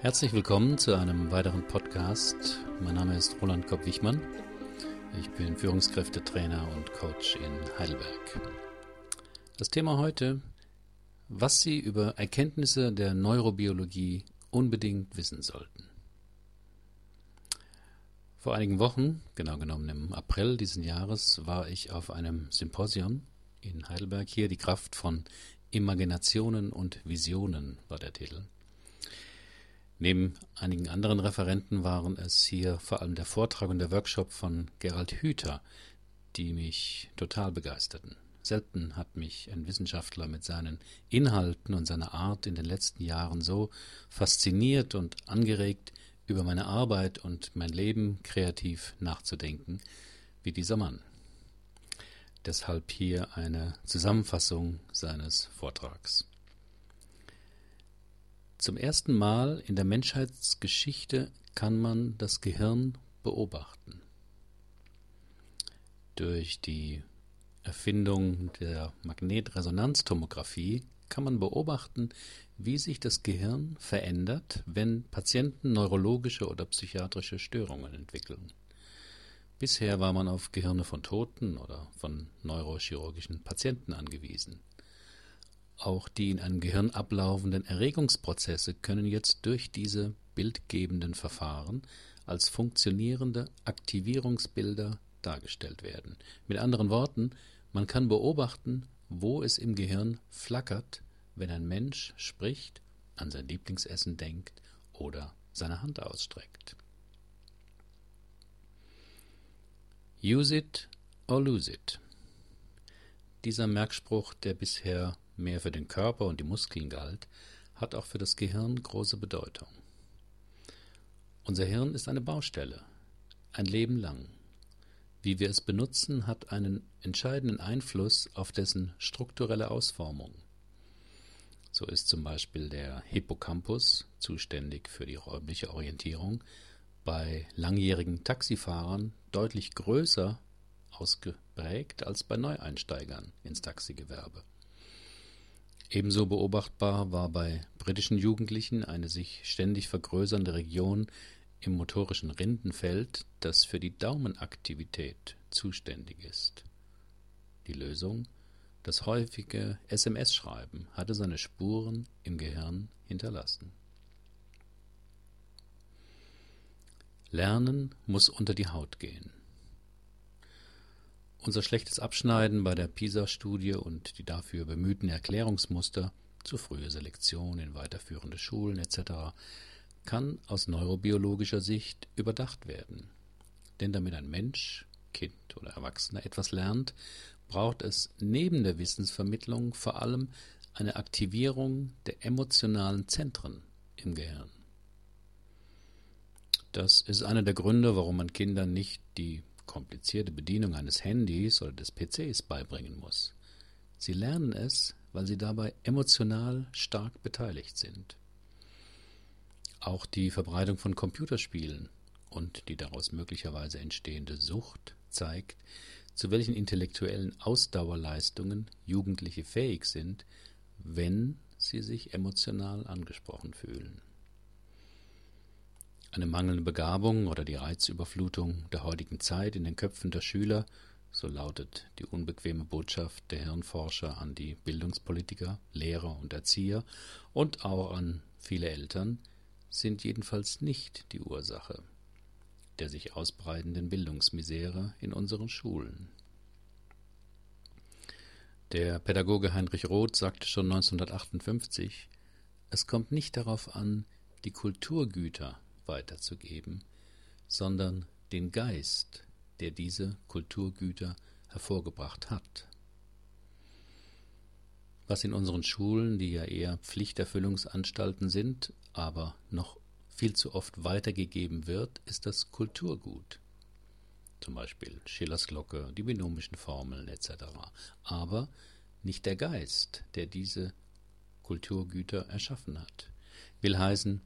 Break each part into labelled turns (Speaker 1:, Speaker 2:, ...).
Speaker 1: Herzlich willkommen zu einem weiteren Podcast. Mein Name ist Roland Kopp-Wichmann. Ich bin Führungskräftetrainer und Coach in Heidelberg. Das Thema heute, was Sie über Erkenntnisse der Neurobiologie unbedingt wissen sollten. Vor einigen Wochen, genau genommen im April diesen Jahres, war ich auf einem Symposium in Heidelberg. Hier die Kraft von Imaginationen und Visionen war der Titel. Neben einigen anderen Referenten waren es hier vor allem der Vortrag und der Workshop von Gerald Hüther, die mich total begeisterten. Selten hat mich ein Wissenschaftler mit seinen Inhalten und seiner Art in den letzten Jahren so fasziniert und angeregt, über meine Arbeit und mein Leben kreativ nachzudenken, wie dieser Mann. Deshalb hier eine Zusammenfassung seines Vortrags. Zum ersten Mal in der Menschheitsgeschichte kann man das Gehirn beobachten. Durch die Erfindung der Magnetresonanztomographie kann man beobachten, wie sich das Gehirn verändert, wenn Patienten neurologische oder psychiatrische Störungen entwickeln. Bisher war man auf Gehirne von Toten oder von neurochirurgischen Patienten angewiesen. Auch die in einem Gehirn ablaufenden Erregungsprozesse können jetzt durch diese bildgebenden Verfahren als funktionierende Aktivierungsbilder dargestellt werden. Mit anderen Worten, man kann beobachten, wo es im Gehirn flackert, wenn ein Mensch spricht, an sein Lieblingsessen denkt oder seine Hand ausstreckt. Use it or lose it. Dieser Merkspruch, der bisher mehr für den Körper und die Muskeln galt, hat auch für das Gehirn große Bedeutung. Unser Hirn ist eine Baustelle, ein Leben lang. Wie wir es benutzen, hat einen entscheidenden Einfluss auf dessen strukturelle Ausformung. So ist zum Beispiel der Hippocampus zuständig für die räumliche Orientierung bei langjährigen Taxifahrern deutlich größer ausgeprägt als bei Neueinsteigern ins Taxigewerbe. Ebenso beobachtbar war bei britischen Jugendlichen eine sich ständig vergrößernde Region im motorischen Rindenfeld, das für die Daumenaktivität zuständig ist. Die Lösung das häufige SMS-Schreiben hatte seine Spuren im Gehirn hinterlassen. Lernen muss unter die Haut gehen. Unser schlechtes Abschneiden bei der PISA-Studie und die dafür bemühten Erklärungsmuster zu frühe Selektion in weiterführende Schulen etc. kann aus neurobiologischer Sicht überdacht werden. Denn damit ein Mensch, Kind oder Erwachsener etwas lernt, braucht es neben der Wissensvermittlung vor allem eine Aktivierung der emotionalen Zentren im Gehirn. Das ist einer der Gründe, warum man Kindern nicht die komplizierte Bedienung eines Handys oder des PCs beibringen muss. Sie lernen es, weil sie dabei emotional stark beteiligt sind. Auch die Verbreitung von Computerspielen und die daraus möglicherweise entstehende Sucht zeigt, zu welchen intellektuellen Ausdauerleistungen Jugendliche fähig sind, wenn sie sich emotional angesprochen fühlen. Eine mangelnde Begabung oder die Reizüberflutung der heutigen Zeit in den Köpfen der Schüler, so lautet die unbequeme Botschaft der Hirnforscher an die Bildungspolitiker, Lehrer und Erzieher und auch an viele Eltern, sind jedenfalls nicht die Ursache der sich ausbreitenden Bildungsmisere in unseren Schulen. Der Pädagoge Heinrich Roth sagte schon 1958, es kommt nicht darauf an, die Kulturgüter weiterzugeben, sondern den Geist, der diese Kulturgüter hervorgebracht hat. Was in unseren Schulen, die ja eher Pflichterfüllungsanstalten sind, aber noch viel zu oft weitergegeben wird, ist das Kulturgut. Zum Beispiel Schillers Glocke, die binomischen Formeln etc. Aber nicht der Geist, der diese Kulturgüter erschaffen hat. Will heißen,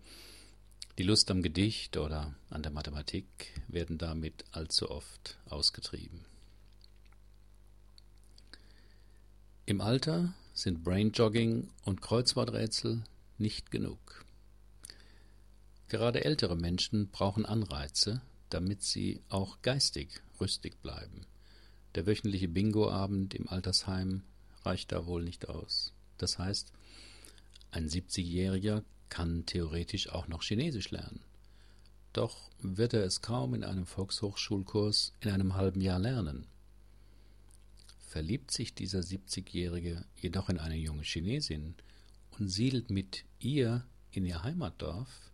Speaker 1: die Lust am Gedicht oder an der Mathematik werden damit allzu oft ausgetrieben. Im Alter sind Brainjogging und Kreuzworträtsel nicht genug. Gerade ältere Menschen brauchen Anreize, damit sie auch geistig rüstig bleiben. Der wöchentliche Bingo-Abend im Altersheim reicht da wohl nicht aus. Das heißt, ein 70-Jähriger kann theoretisch auch noch Chinesisch lernen. Doch wird er es kaum in einem Volkshochschulkurs in einem halben Jahr lernen. Verliebt sich dieser 70-Jährige jedoch in eine junge Chinesin und siedelt mit ihr in ihr Heimatdorf,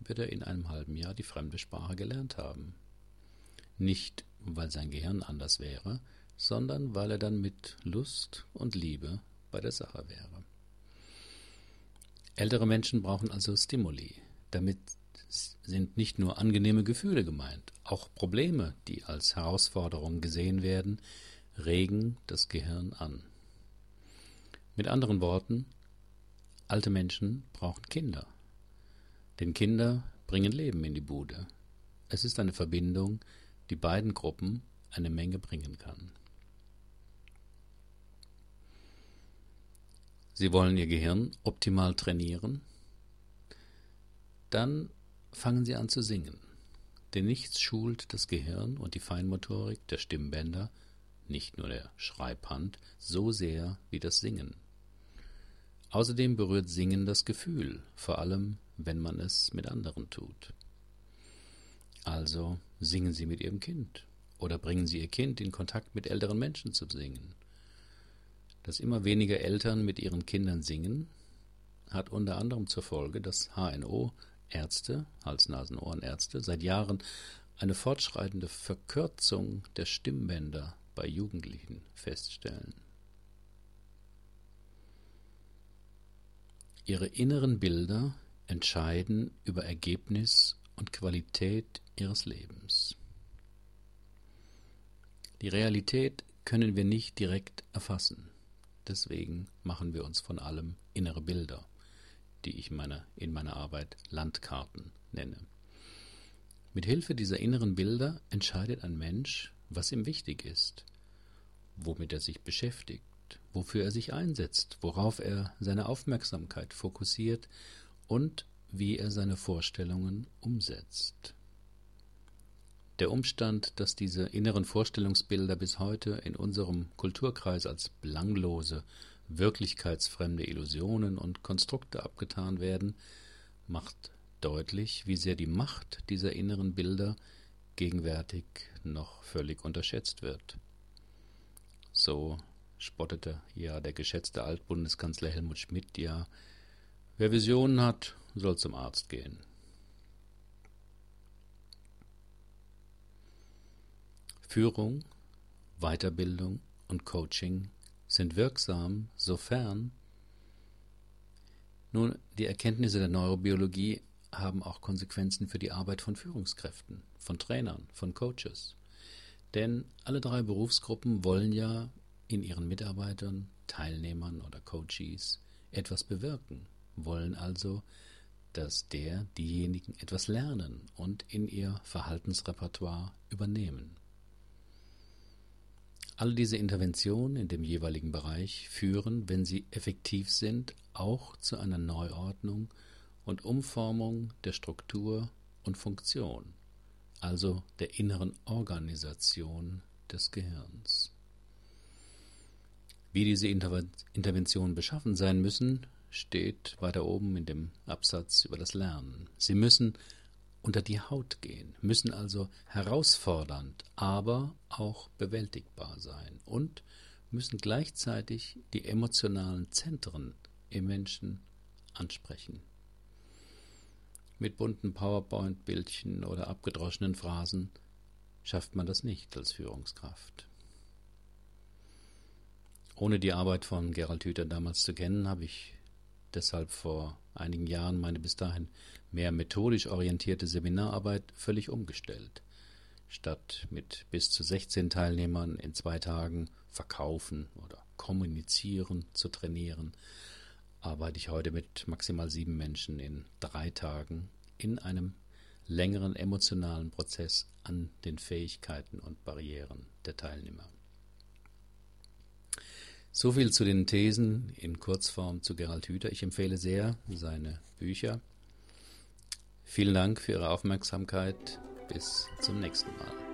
Speaker 1: wird er in einem halben Jahr die fremde Sprache gelernt haben. Nicht, weil sein Gehirn anders wäre, sondern weil er dann mit Lust und Liebe bei der Sache wäre. Ältere Menschen brauchen also Stimuli. Damit sind nicht nur angenehme Gefühle gemeint, auch Probleme, die als Herausforderung gesehen werden, regen das Gehirn an. Mit anderen Worten, alte Menschen brauchen Kinder. Denn Kinder bringen Leben in die Bude. Es ist eine Verbindung, die beiden Gruppen eine Menge bringen kann. Sie wollen Ihr Gehirn optimal trainieren? Dann fangen Sie an zu singen. Denn nichts schult das Gehirn und die Feinmotorik der Stimmbänder, nicht nur der Schreibhand, so sehr wie das Singen. Außerdem berührt Singen das Gefühl, vor allem wenn man es mit anderen tut. Also singen Sie mit Ihrem Kind oder bringen Sie Ihr Kind in Kontakt mit älteren Menschen zu singen. Dass immer weniger Eltern mit ihren Kindern singen, hat unter anderem zur Folge, dass HNO Ärzte, Hals-Nasen-Ohrenärzte, seit Jahren eine fortschreitende Verkürzung der Stimmbänder bei Jugendlichen feststellen. Ihre inneren Bilder entscheiden über Ergebnis und Qualität ihres Lebens. Die Realität können wir nicht direkt erfassen. Deswegen machen wir uns von allem innere Bilder, die ich meine, in meiner Arbeit Landkarten nenne. Mit Hilfe dieser inneren Bilder entscheidet ein Mensch, was ihm wichtig ist, womit er sich beschäftigt, wofür er sich einsetzt, worauf er seine Aufmerksamkeit fokussiert und wie er seine Vorstellungen umsetzt. Der Umstand, dass diese inneren Vorstellungsbilder bis heute in unserem Kulturkreis als belanglose, wirklichkeitsfremde Illusionen und Konstrukte abgetan werden, macht deutlich, wie sehr die Macht dieser inneren Bilder gegenwärtig noch völlig unterschätzt wird. So spottete ja der geschätzte Altbundeskanzler Helmut Schmidt ja, wer Visionen hat, soll zum Arzt gehen. Führung, Weiterbildung und Coaching sind wirksam, sofern nun die Erkenntnisse der Neurobiologie haben auch Konsequenzen für die Arbeit von Führungskräften, von Trainern, von Coaches. Denn alle drei Berufsgruppen wollen ja in ihren Mitarbeitern, Teilnehmern oder Coaches etwas bewirken, wollen also, dass der, diejenigen etwas lernen und in ihr Verhaltensrepertoire übernehmen. Alle diese Interventionen in dem jeweiligen Bereich führen, wenn sie effektiv sind, auch zu einer Neuordnung und Umformung der Struktur und Funktion, also der inneren Organisation des Gehirns. Wie diese Interventionen beschaffen sein müssen, steht weiter oben in dem Absatz über das Lernen. Sie müssen unter die Haut gehen, müssen also herausfordernd, aber auch bewältigbar sein und müssen gleichzeitig die emotionalen Zentren im Menschen ansprechen. Mit bunten PowerPoint-Bildchen oder abgedroschenen Phrasen schafft man das nicht als Führungskraft. Ohne die Arbeit von Gerald Hüther damals zu kennen, habe ich deshalb vor einigen Jahren meine bis dahin mehr methodisch orientierte Seminararbeit völlig umgestellt. Statt mit bis zu 16 Teilnehmern in zwei Tagen verkaufen oder kommunizieren zu trainieren, arbeite ich heute mit maximal sieben Menschen in drei Tagen in einem längeren emotionalen Prozess an den Fähigkeiten und Barrieren der Teilnehmer. So viel zu den Thesen in Kurzform zu Gerald Hüther. Ich empfehle sehr seine Bücher Vielen Dank für Ihre Aufmerksamkeit. Bis zum nächsten Mal.